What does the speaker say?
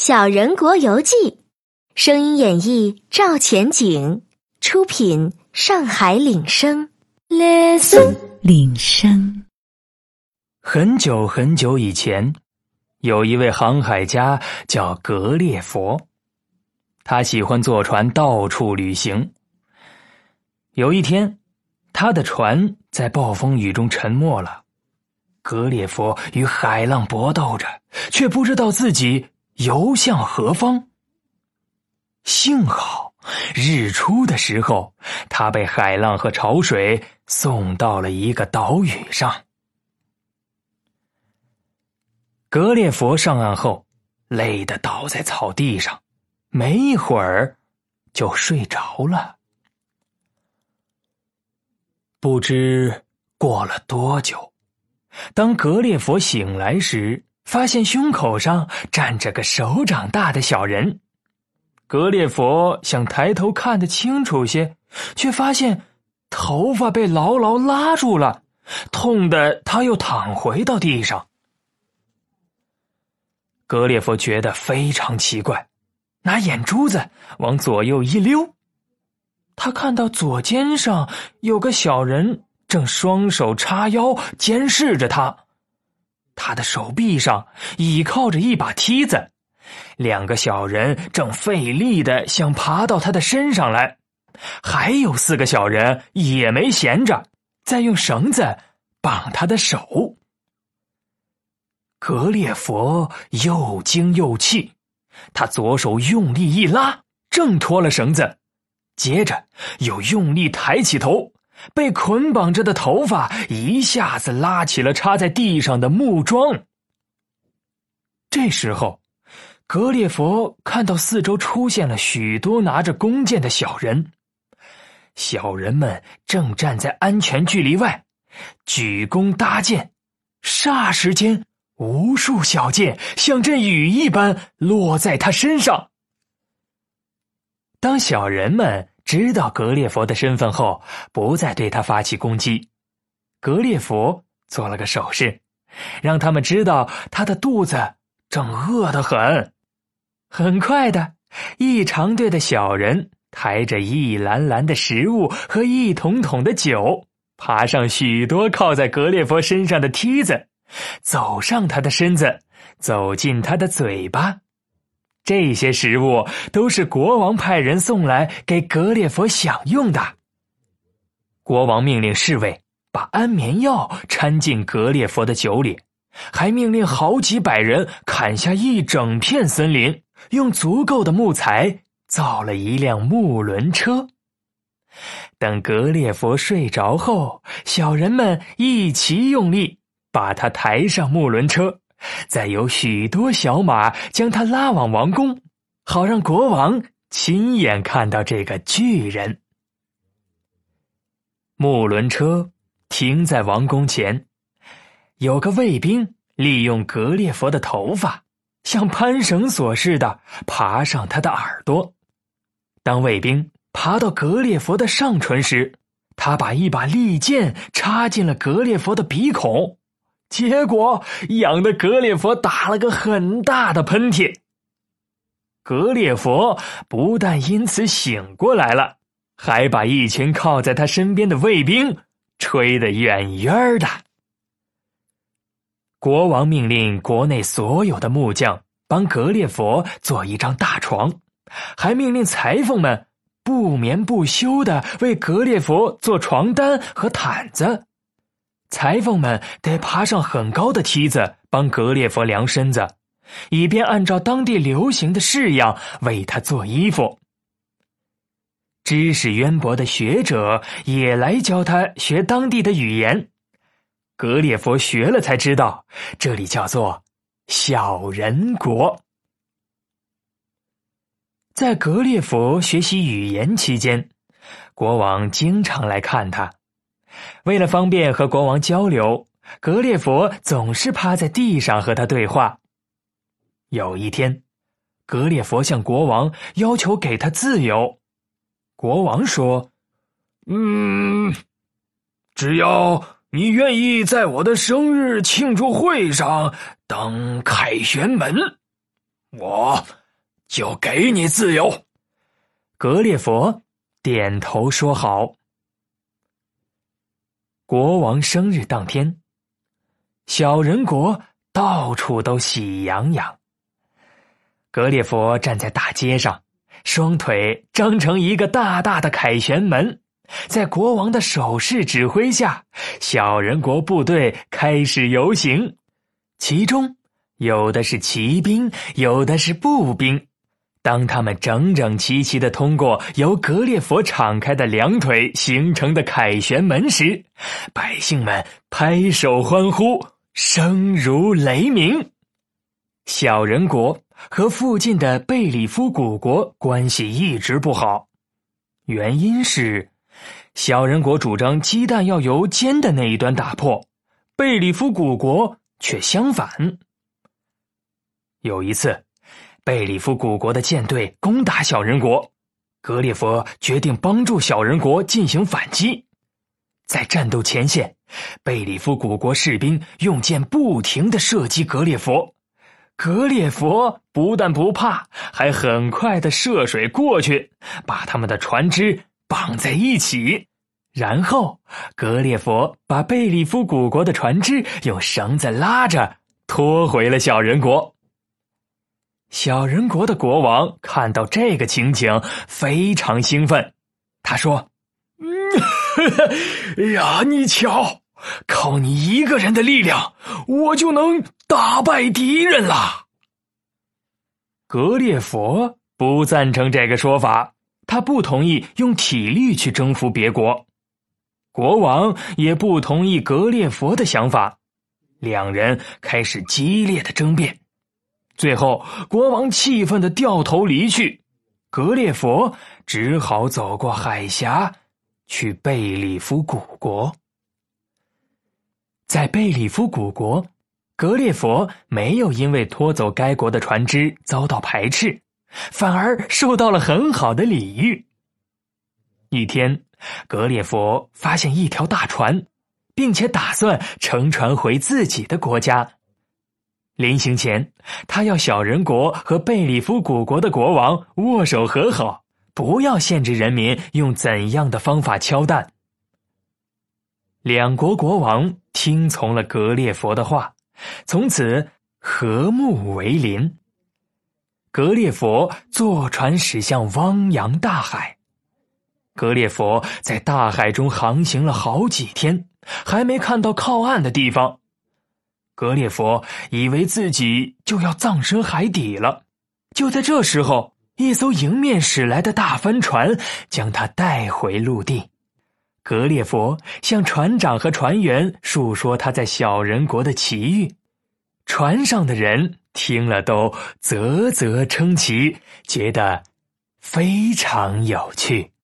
小人国游记》，声音演绎赵钱景，出品上海领声。Listen，领声。很久很久以前，有一位航海家叫格列佛，他喜欢坐船到处旅行。有一天，他的船在暴风雨中沉没了。格列佛与海浪搏斗着，却不知道自己游向何方。幸好日出的时候，他被海浪和潮水送到了一个岛屿上。格列佛上岸后，累得倒在草地上，没一会儿就睡着了。不知过了多久。当格列佛醒来时，发现胸口上站着个手掌大的小人。格列佛想抬头看得清楚些，却发现头发被牢牢拉住了，痛得他又躺回到地上。格列佛觉得非常奇怪，拿眼珠子往左右一溜，他看到左肩上有个小人。正双手叉腰监视着他，他的手臂上倚靠着一把梯子，两个小人正费力的想爬到他的身上来，还有四个小人也没闲着，在用绳子绑他的手。格列佛又惊又气，他左手用力一拉，挣脱了绳子，接着又用力抬起头。被捆绑着的头发一下子拉起了插在地上的木桩。这时候，格列佛看到四周出现了许多拿着弓箭的小人，小人们正站在安全距离外，举弓搭箭。霎时间，无数小箭像阵雨一般落在他身上。当小人们。知道格列佛的身份后，不再对他发起攻击。格列佛做了个手势，让他们知道他的肚子正饿得很。很快的，一长队的小人抬着一篮篮的食物和一桶桶的酒，爬上许多靠在格列佛身上的梯子，走上他的身子，走进他的嘴巴。这些食物都是国王派人送来给格列佛享用的。国王命令侍卫把安眠药掺进格列佛的酒里，还命令好几百人砍下一整片森林，用足够的木材造了一辆木轮车。等格列佛睡着后，小人们一齐用力把他抬上木轮车。再有许多小马将他拉往王宫，好让国王亲眼看到这个巨人。木轮车停在王宫前，有个卫兵利用格列佛的头发，像攀绳索似的爬上他的耳朵。当卫兵爬到格列佛的上唇时，他把一把利剑插进了格列佛的鼻孔。结果痒的格列佛打了个很大的喷嚏。格列佛不但因此醒过来了，还把一群靠在他身边的卫兵吹得远远的。国王命令国内所有的木匠帮格列佛做一张大床，还命令裁缝们不眠不休的为格列佛做床单和毯子。裁缝们得爬上很高的梯子，帮格列佛量身子，以便按照当地流行的式样为他做衣服。知识渊博的学者也来教他学当地的语言。格列佛学了才知道，这里叫做小人国。在格列佛学习语言期间，国王经常来看他。为了方便和国王交流，格列佛总是趴在地上和他对话。有一天，格列佛向国王要求给他自由。国王说：“嗯，只要你愿意在我的生日庆祝会上当凯旋门，我就给你自由。格列佛点头说好。国王生日当天，小人国到处都喜洋洋。格列佛站在大街上，双腿张成一个大大的凯旋门，在国王的手势指挥下，小人国部队开始游行，其中有的是骑兵，有的是步兵。当他们整整齐齐的通过由格列佛敞开的两腿形成的凯旋门时，百姓们拍手欢呼，声如雷鸣。小人国和附近的贝里夫古国关系一直不好，原因是小人国主张鸡蛋要由尖的那一端打破，贝里夫古国却相反。有一次。贝里夫古国的舰队攻打小人国，格列佛决定帮助小人国进行反击。在战斗前线，贝里夫古国士兵用箭不停的射击格列佛，格列佛不但不怕，还很快的涉水过去，把他们的船只绑在一起，然后格列佛把贝里夫古国的船只用绳子拉着拖回了小人国。小人国的国王看到这个情景，非常兴奋。他说：“嗯，呀，你瞧，靠你一个人的力量，我就能打败敌人了。”格列佛不赞成这个说法，他不同意用体力去征服别国。国王也不同意格列佛的想法，两人开始激烈的争辩。最后，国王气愤的掉头离去，格列佛只好走过海峡，去贝里夫古国。在贝里夫古国，格列佛没有因为拖走该国的船只遭到排斥，反而受到了很好的礼遇。一天，格列佛发现一条大船，并且打算乘船回自己的国家。临行前，他要小人国和贝里夫古国的国王握手和好，不要限制人民用怎样的方法敲蛋。两国国王听从了格列佛的话，从此和睦为邻。格列佛坐船驶向汪洋大海，格列佛在大海中航行了好几天，还没看到靠岸的地方。格列佛以为自己就要葬身海底了，就在这时候，一艘迎面驶来的大帆船将他带回陆地。格列佛向船长和船员述说他在小人国的奇遇，船上的人听了都啧啧称奇，觉得非常有趣。